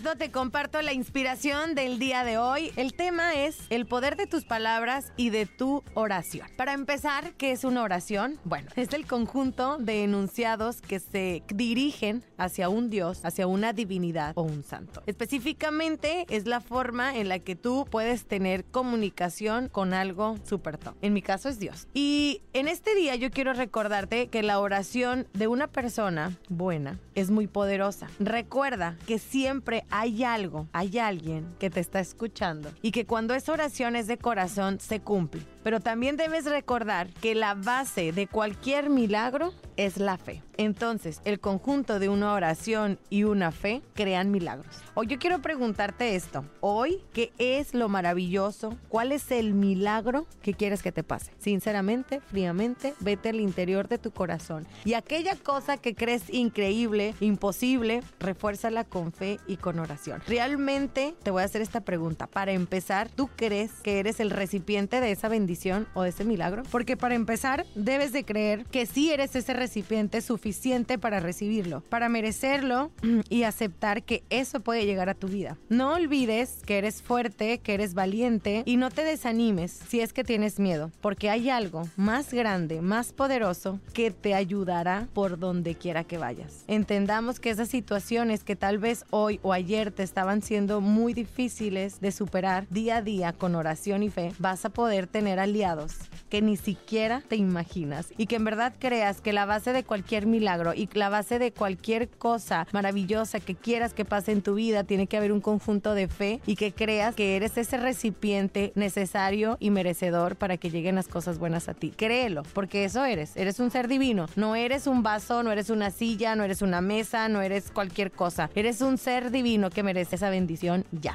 Te comparto la inspiración del día de hoy. El tema es el poder de tus palabras y de tu oración. Para empezar, ¿qué es una oración? Bueno, es el conjunto de enunciados que se dirigen hacia un Dios, hacia una divinidad o un santo. Específicamente es la forma en la que tú puedes tener comunicación con algo súper top. En mi caso es Dios. Y en este día yo quiero recordarte que la oración de una persona buena es muy poderosa. Recuerda que siempre hay algo, hay alguien que te está escuchando y que cuando esa oración es de corazón se cumple. Pero también debes recordar que la base de cualquier milagro es la fe. Entonces, el conjunto de una oración y una fe crean milagros. Hoy yo quiero preguntarte esto. Hoy, ¿qué es lo maravilloso? ¿Cuál es el milagro que quieres que te pase? Sinceramente, fríamente, vete al interior de tu corazón. Y aquella cosa que crees increíble, imposible, refuérzala con fe y con oración. Realmente te voy a hacer esta pregunta. Para empezar, ¿tú crees que eres el recipiente de esa o de ese milagro? Porque para empezar, debes de creer que sí eres ese recipiente suficiente para recibirlo, para merecerlo y aceptar que eso puede llegar a tu vida. No olvides que eres fuerte, que eres valiente y no te desanimes si es que tienes miedo, porque hay algo más grande, más poderoso que te ayudará por donde quiera que vayas. Entendamos que esas situaciones que tal vez hoy o ayer te estaban siendo muy difíciles de superar día a día con oración y fe, vas a poder tener aliados que ni siquiera te imaginas y que en verdad creas que la base de cualquier milagro y la base de cualquier cosa maravillosa que quieras que pase en tu vida tiene que haber un conjunto de fe y que creas que eres ese recipiente necesario y merecedor para que lleguen las cosas buenas a ti. Créelo, porque eso eres. Eres un ser divino. No eres un vaso, no eres una silla, no eres una mesa, no eres cualquier cosa. Eres un ser divino que merece esa bendición ya.